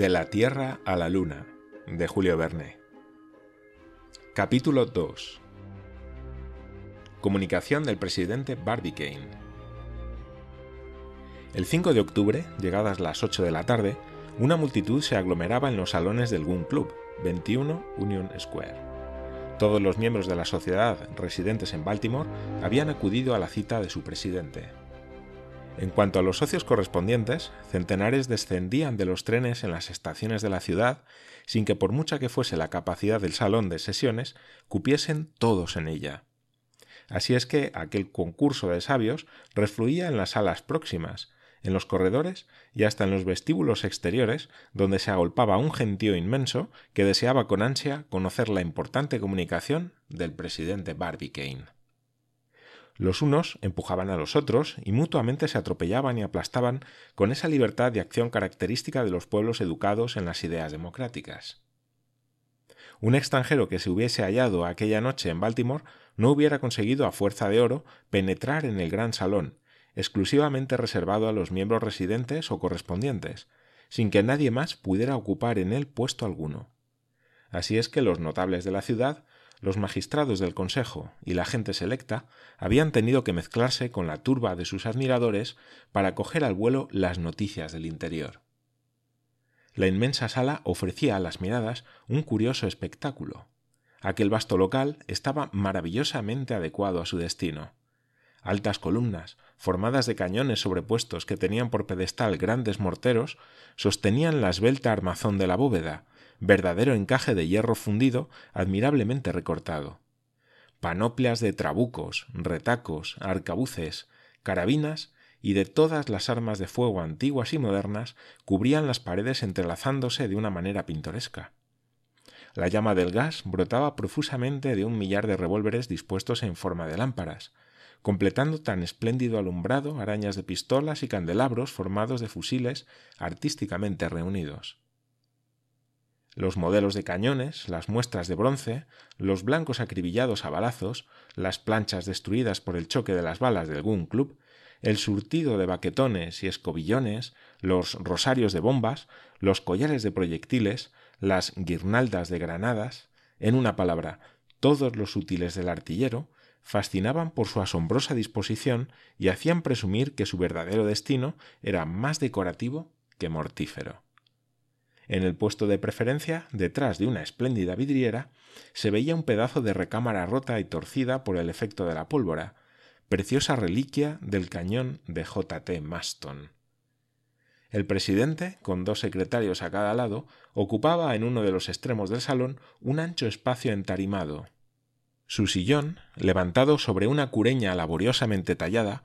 De la Tierra a la Luna, de Julio Verne. Capítulo 2. Comunicación del presidente Barbicane. El 5 de octubre, llegadas las 8 de la tarde, una multitud se aglomeraba en los salones del Gun Club, 21 Union Square. Todos los miembros de la sociedad residentes en Baltimore habían acudido a la cita de su presidente. En cuanto a los socios correspondientes, centenares descendían de los trenes en las estaciones de la ciudad sin que por mucha que fuese la capacidad del salón de sesiones, cupiesen todos en ella. Así es que aquel concurso de sabios refluía en las salas próximas, en los corredores y hasta en los vestíbulos exteriores, donde se agolpaba un gentío inmenso que deseaba con ansia conocer la importante comunicación del presidente Barbicane. Los unos empujaban a los otros y mutuamente se atropellaban y aplastaban con esa libertad de acción característica de los pueblos educados en las ideas democráticas. Un extranjero que se hubiese hallado aquella noche en Baltimore no hubiera conseguido a fuerza de oro penetrar en el gran salón, exclusivamente reservado a los miembros residentes o correspondientes, sin que nadie más pudiera ocupar en él puesto alguno. Así es que los notables de la ciudad los magistrados del Consejo y la gente selecta habían tenido que mezclarse con la turba de sus admiradores para coger al vuelo las noticias del interior. La inmensa sala ofrecía a las miradas un curioso espectáculo. Aquel vasto local estaba maravillosamente adecuado a su destino. Altas columnas, formadas de cañones sobrepuestos que tenían por pedestal grandes morteros, sostenían la esbelta armazón de la bóveda, verdadero encaje de hierro fundido admirablemente recortado. Panoplias de trabucos, retacos, arcabuces, carabinas y de todas las armas de fuego antiguas y modernas cubrían las paredes entrelazándose de una manera pintoresca. La llama del gas brotaba profusamente de un millar de revólveres dispuestos en forma de lámparas, completando tan espléndido alumbrado arañas de pistolas y candelabros formados de fusiles artísticamente reunidos los modelos de cañones, las muestras de bronce, los blancos acribillados a balazos, las planchas destruidas por el choque de las balas del Gun Club, el surtido de baquetones y escobillones, los rosarios de bombas, los collares de proyectiles, las guirnaldas de granadas, en una palabra, todos los útiles del artillero, fascinaban por su asombrosa disposición y hacían presumir que su verdadero destino era más decorativo que mortífero. En el puesto de preferencia, detrás de una espléndida vidriera, se veía un pedazo de recámara rota y torcida por el efecto de la pólvora, preciosa reliquia del cañón de J. T. Maston. El presidente, con dos secretarios a cada lado, ocupaba en uno de los extremos del salón un ancho espacio entarimado. Su sillón, levantado sobre una cureña laboriosamente tallada,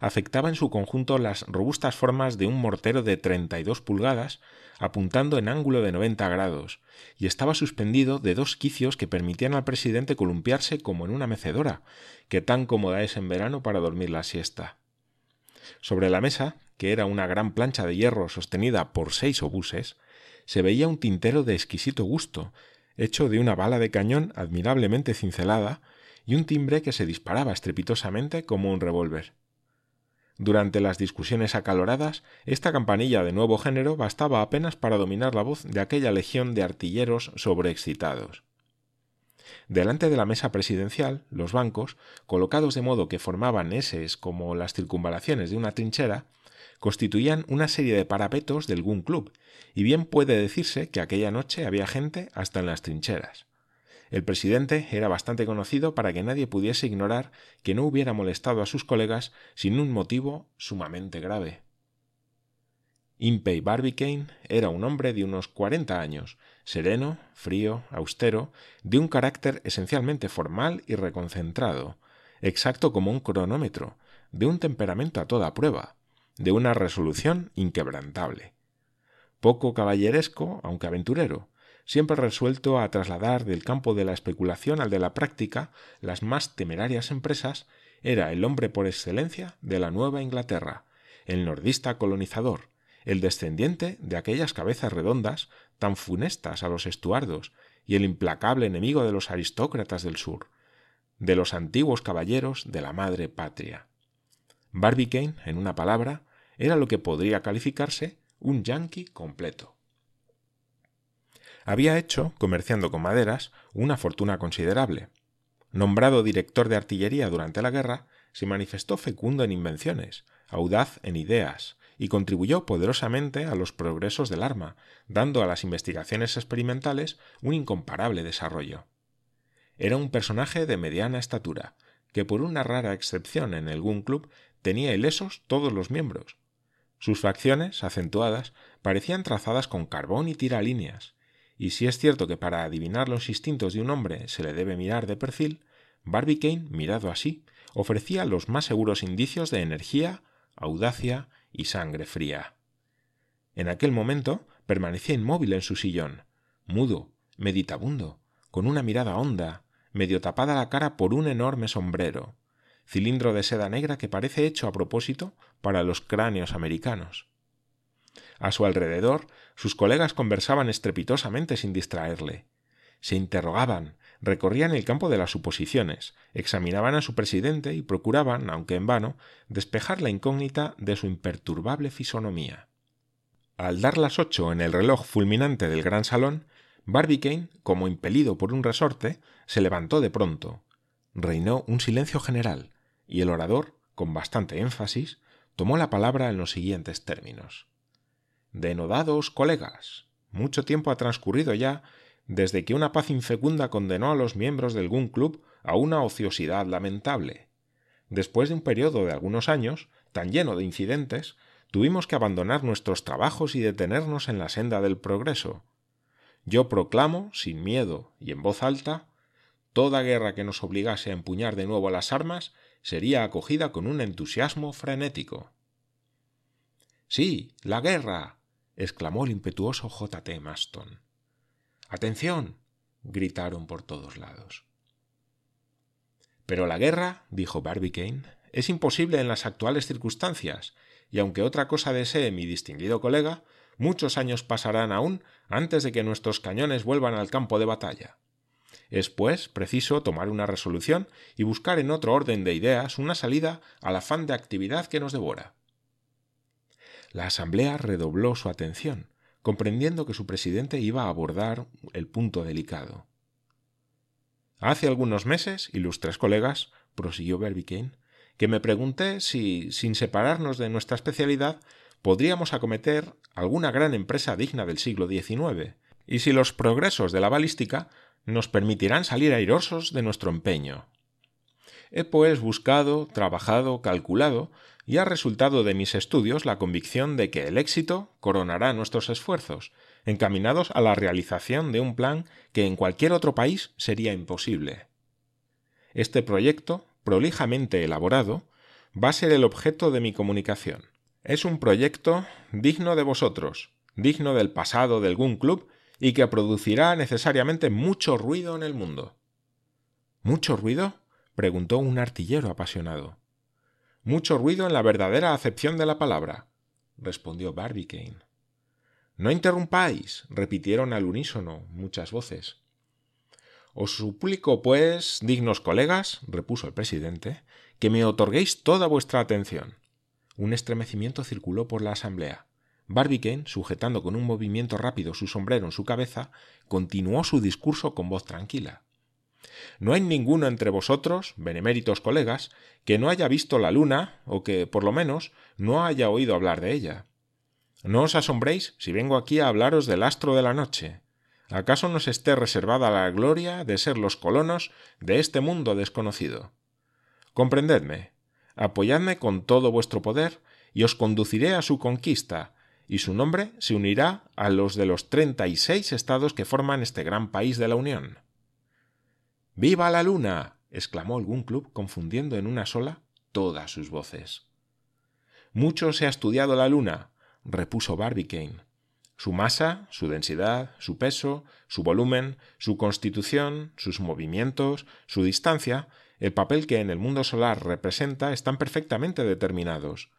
afectaba en su conjunto las robustas formas de un mortero de treinta y dos pulgadas, apuntando en ángulo de noventa grados, y estaba suspendido de dos quicios que permitían al presidente columpiarse como en una mecedora, que tan cómoda es en verano para dormir la siesta. Sobre la mesa, que era una gran plancha de hierro sostenida por seis obuses, se veía un tintero de exquisito gusto, hecho de una bala de cañón admirablemente cincelada, y un timbre que se disparaba estrepitosamente como un revólver. Durante las discusiones acaloradas, esta campanilla de nuevo género bastaba apenas para dominar la voz de aquella legión de artilleros sobreexcitados. Delante de la mesa presidencial, los bancos, colocados de modo que formaban eses como las circunvalaciones de una trinchera, constituían una serie de parapetos del Gun Club, y bien puede decirse que aquella noche había gente hasta en las trincheras. El presidente era bastante conocido para que nadie pudiese ignorar que no hubiera molestado a sus colegas sin un motivo sumamente grave. Impey Barbicane era un hombre de unos cuarenta años, sereno, frío, austero, de un carácter esencialmente formal y reconcentrado, exacto como un cronómetro, de un temperamento a toda prueba, de una resolución inquebrantable. Poco caballeresco, aunque aventurero, siempre resuelto a trasladar del campo de la especulación al de la práctica las más temerarias empresas, era el hombre por excelencia de la Nueva Inglaterra, el nordista colonizador, el descendiente de aquellas cabezas redondas tan funestas a los estuardos y el implacable enemigo de los aristócratas del sur, de los antiguos caballeros de la madre patria. Barbicane, en una palabra, era lo que podría calificarse un yanqui completo. Había hecho, comerciando con maderas, una fortuna considerable. Nombrado director de artillería durante la guerra, se manifestó fecundo en invenciones, audaz en ideas, y contribuyó poderosamente a los progresos del arma, dando a las investigaciones experimentales un incomparable desarrollo. Era un personaje de mediana estatura, que por una rara excepción en el Gun Club tenía ilesos todos los miembros. Sus facciones, acentuadas, parecían trazadas con carbón y tiralíneas, y si es cierto que para adivinar los instintos de un hombre se le debe mirar de perfil, Barbicane, mirado así, ofrecía los más seguros indicios de energía, audacia y sangre fría. En aquel momento permanecía inmóvil en su sillón, mudo, meditabundo, con una mirada honda, medio tapada la cara por un enorme sombrero, cilindro de seda negra que parece hecho a propósito para los cráneos americanos. A su alrededor, sus colegas conversaban estrepitosamente sin distraerle. Se interrogaban, recorrían el campo de las suposiciones, examinaban a su presidente y procuraban, aunque en vano, despejar la incógnita de su imperturbable fisonomía. Al dar las ocho en el reloj fulminante del gran salón, Barbicane, como impelido por un resorte, se levantó de pronto. Reinó un silencio general, y el orador, con bastante énfasis, tomó la palabra en los siguientes términos. Denodados colegas, mucho tiempo ha transcurrido ya desde que una paz infecunda condenó a los miembros del Gun Club a una ociosidad lamentable. Después de un periodo de algunos años, tan lleno de incidentes, tuvimos que abandonar nuestros trabajos y detenernos en la senda del progreso. Yo proclamo, sin miedo y en voz alta, toda guerra que nos obligase a empuñar de nuevo las armas sería acogida con un entusiasmo frenético. Sí, la guerra. Exclamó el impetuoso J. T. Maston. Atención. gritaron por todos lados. Pero la guerra, dijo Barbicane, es imposible en las actuales circunstancias, y aunque otra cosa desee mi distinguido colega, muchos años pasarán aún antes de que nuestros cañones vuelvan al campo de batalla. Es, pues, preciso tomar una resolución y buscar en otro orden de ideas una salida al afán de actividad que nos devora. La Asamblea redobló su atención, comprendiendo que su presidente iba a abordar el punto delicado. Hace algunos meses, ilustres colegas, prosiguió Barbicane, que me pregunté si, sin separarnos de nuestra especialidad, podríamos acometer alguna gran empresa digna del siglo XIX, y si los progresos de la balística nos permitirán salir airosos de nuestro empeño. He pues buscado, trabajado, calculado, y ha resultado de mis estudios la convicción de que el éxito coronará nuestros esfuerzos, encaminados a la realización de un plan que en cualquier otro país sería imposible. Este proyecto, prolijamente elaborado, va a ser el objeto de mi comunicación. Es un proyecto digno de vosotros, digno del pasado del Gun Club y que producirá necesariamente mucho ruido en el mundo. ¿Mucho ruido? preguntó un artillero apasionado. Mucho ruido en la verdadera acepción de la palabra, respondió Barbicane. No interrumpáis, repitieron al unísono muchas voces. Os suplico, pues, dignos colegas, repuso el presidente, que me otorguéis toda vuestra atención. Un estremecimiento circuló por la asamblea. Barbicane, sujetando con un movimiento rápido su sombrero en su cabeza, continuó su discurso con voz tranquila. No hay ninguno entre vosotros, beneméritos colegas, que no haya visto la luna, o que, por lo menos, no haya oído hablar de ella. No os asombréis si vengo aquí a hablaros del astro de la noche. ¿Acaso nos esté reservada la gloria de ser los colonos de este mundo desconocido? Comprendedme, apoyadme con todo vuestro poder y os conduciré a su conquista, y su nombre se unirá a los de los treinta y seis estados que forman este gran país de la Unión. ¡Viva la luna! exclamó algún club confundiendo en una sola todas sus voces. Mucho se ha estudiado la luna, repuso Barbicane. Su masa, su densidad, su peso, su volumen, su constitución, sus movimientos, su distancia, el papel que en el mundo solar representa están perfectamente determinados.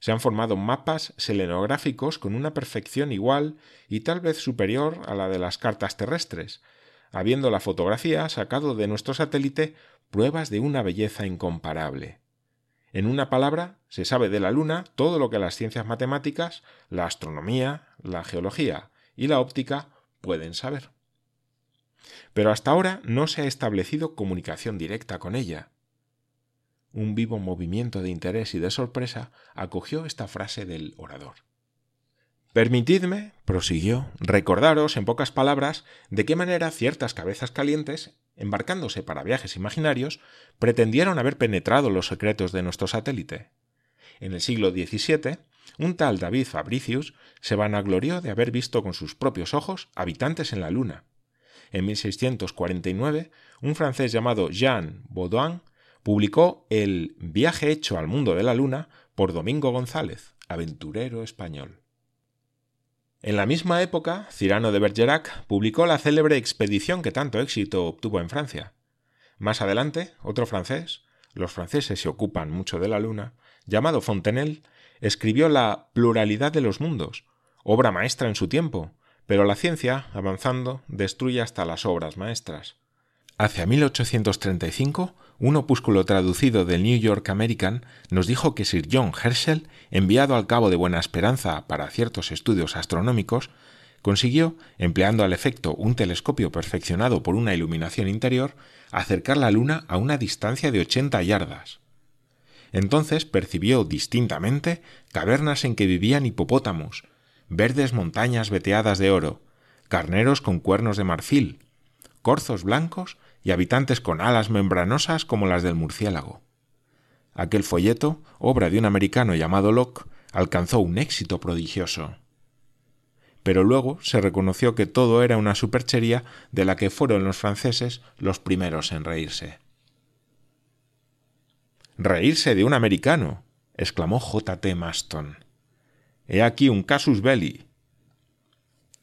Se han formado mapas selenográficos con una perfección igual y tal vez superior a la de las cartas terrestres, habiendo la fotografía sacado de nuestro satélite pruebas de una belleza incomparable. En una palabra, se sabe de la Luna todo lo que las ciencias matemáticas, la astronomía, la geología y la óptica pueden saber. pero hasta ahora no se ha establecido comunicación directa con ella. Un vivo movimiento de interés y de sorpresa acogió esta frase del orador. Permitidme, prosiguió, recordaros en pocas palabras de qué manera ciertas cabezas calientes, embarcándose para viajes imaginarios, pretendieron haber penetrado los secretos de nuestro satélite. En el siglo XVII, un tal David Fabricius se vanaglorió de haber visto con sus propios ojos habitantes en la Luna. En 1649, un francés llamado Jean Baudouin publicó El viaje hecho al mundo de la Luna por Domingo González, aventurero español. En la misma época, Cirano de Bergerac publicó la célebre expedición que tanto éxito obtuvo en Francia. Más adelante, otro francés, los franceses se ocupan mucho de la Luna, llamado Fontenelle, escribió La pluralidad de los mundos, obra maestra en su tiempo, pero la ciencia, avanzando, destruye hasta las obras maestras. Hacia 1835, un opúsculo traducido del New York American nos dijo que Sir John Herschel, enviado al Cabo de Buena Esperanza para ciertos estudios astronómicos, consiguió, empleando al efecto un telescopio perfeccionado por una iluminación interior, acercar la Luna a una distancia de 80 yardas. Entonces percibió distintamente cavernas en que vivían hipopótamos, verdes montañas veteadas de oro, carneros con cuernos de marfil, corzos blancos y habitantes con alas membranosas como las del murciélago. Aquel folleto, obra de un americano llamado Locke, alcanzó un éxito prodigioso. Pero luego se reconoció que todo era una superchería de la que fueron los franceses los primeros en reírse. Reírse de un americano, exclamó J. T. Maston. He aquí un casus belli.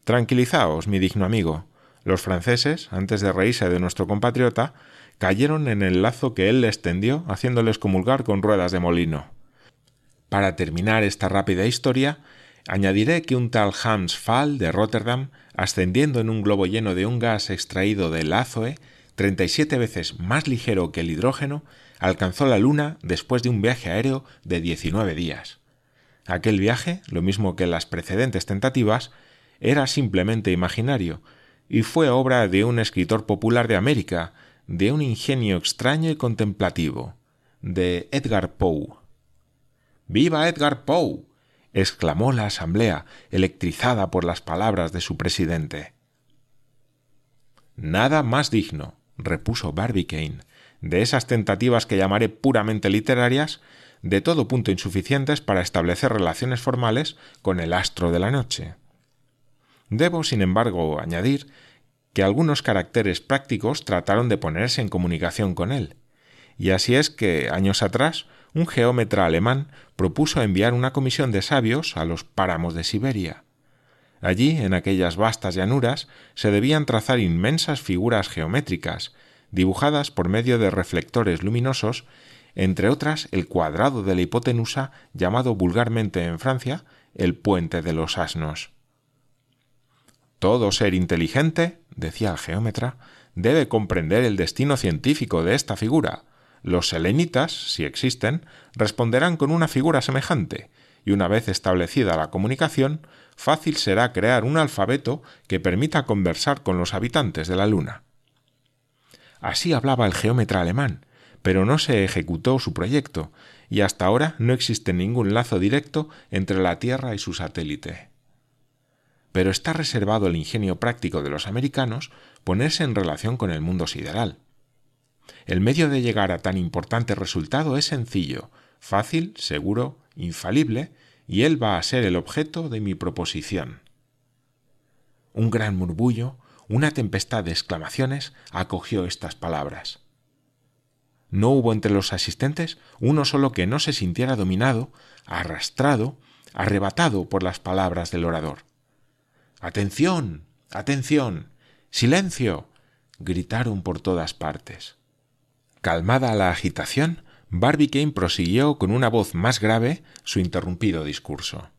Tranquilizaos, mi digno amigo, los franceses, antes de reírse de nuestro compatriota, cayeron en el lazo que él les tendió, haciéndoles comulgar con ruedas de molino. Para terminar esta rápida historia, añadiré que un tal Hans Fall de Rotterdam, ascendiendo en un globo lleno de un gas extraído del azoe, 37 veces más ligero que el hidrógeno, alcanzó la Luna después de un viaje aéreo de 19 días. Aquel viaje, lo mismo que las precedentes tentativas, era simplemente imaginario, y fue obra de un escritor popular de América, de un ingenio extraño y contemplativo, de Edgar Poe. ¡Viva Edgar Poe! exclamó la asamblea, electrizada por las palabras de su presidente. Nada más digno, repuso Barbicane, de esas tentativas que llamaré puramente literarias, de todo punto insuficientes para establecer relaciones formales con el astro de la noche. Debo, sin embargo, añadir que algunos caracteres prácticos trataron de ponerse en comunicación con él, y así es que, años atrás, un geómetra alemán propuso enviar una comisión de sabios a los páramos de Siberia. Allí, en aquellas vastas llanuras, se debían trazar inmensas figuras geométricas, dibujadas por medio de reflectores luminosos, entre otras el cuadrado de la hipotenusa llamado vulgarmente en Francia el puente de los asnos. Todo ser inteligente, decía el geómetra, debe comprender el destino científico de esta figura. Los selenitas, si existen, responderán con una figura semejante, y una vez establecida la comunicación, fácil será crear un alfabeto que permita conversar con los habitantes de la Luna. Así hablaba el geómetra alemán, pero no se ejecutó su proyecto, y hasta ahora no existe ningún lazo directo entre la Tierra y su satélite pero está reservado al ingenio práctico de los americanos ponerse en relación con el mundo sideral. El medio de llegar a tan importante resultado es sencillo, fácil, seguro, infalible, y él va a ser el objeto de mi proposición. Un gran murmullo, una tempestad de exclamaciones acogió estas palabras. No hubo entre los asistentes uno solo que no se sintiera dominado, arrastrado, arrebatado por las palabras del orador. Atención. Atención. Silencio. gritaron por todas partes. Calmada la agitación, Barbicane prosiguió con una voz más grave su interrumpido discurso.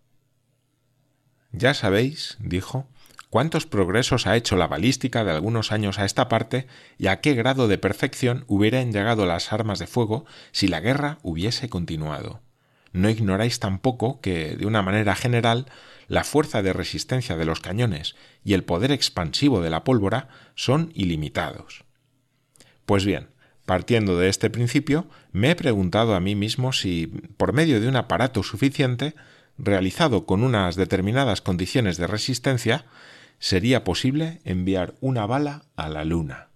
Ya sabéis, dijo, cuántos progresos ha hecho la balística de algunos años a esta parte y a qué grado de perfección hubieran llegado las armas de fuego si la guerra hubiese continuado. No ignoráis tampoco que, de una manera general, la fuerza de resistencia de los cañones y el poder expansivo de la pólvora son ilimitados. Pues bien, partiendo de este principio, me he preguntado a mí mismo si, por medio de un aparato suficiente, realizado con unas determinadas condiciones de resistencia, sería posible enviar una bala a la luna.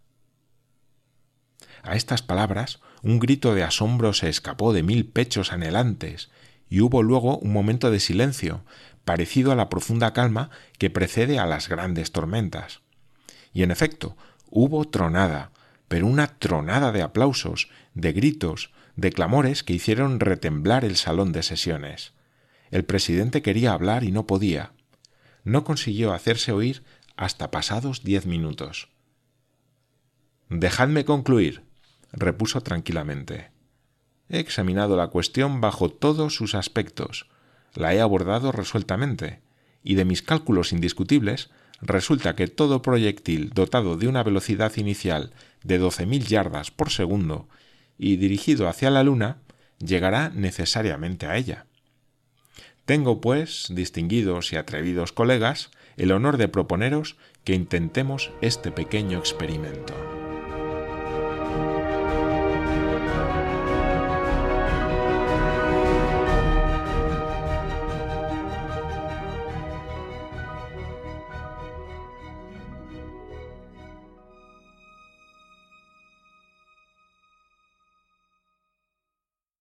A estas palabras, un grito de asombro se escapó de mil pechos anhelantes, y hubo luego un momento de silencio, parecido a la profunda calma que precede a las grandes tormentas. Y en efecto, hubo tronada, pero una tronada de aplausos, de gritos, de clamores que hicieron retemblar el salón de sesiones. El presidente quería hablar y no podía. No consiguió hacerse oír hasta pasados diez minutos. Dejadme concluir, repuso tranquilamente. He examinado la cuestión bajo todos sus aspectos, la he abordado resueltamente, y de mis cálculos indiscutibles resulta que todo proyectil dotado de una velocidad inicial de doce mil yardas por segundo y dirigido hacia la Luna llegará necesariamente a ella. Tengo, pues, distinguidos y atrevidos colegas, el honor de proponeros que intentemos este pequeño experimento.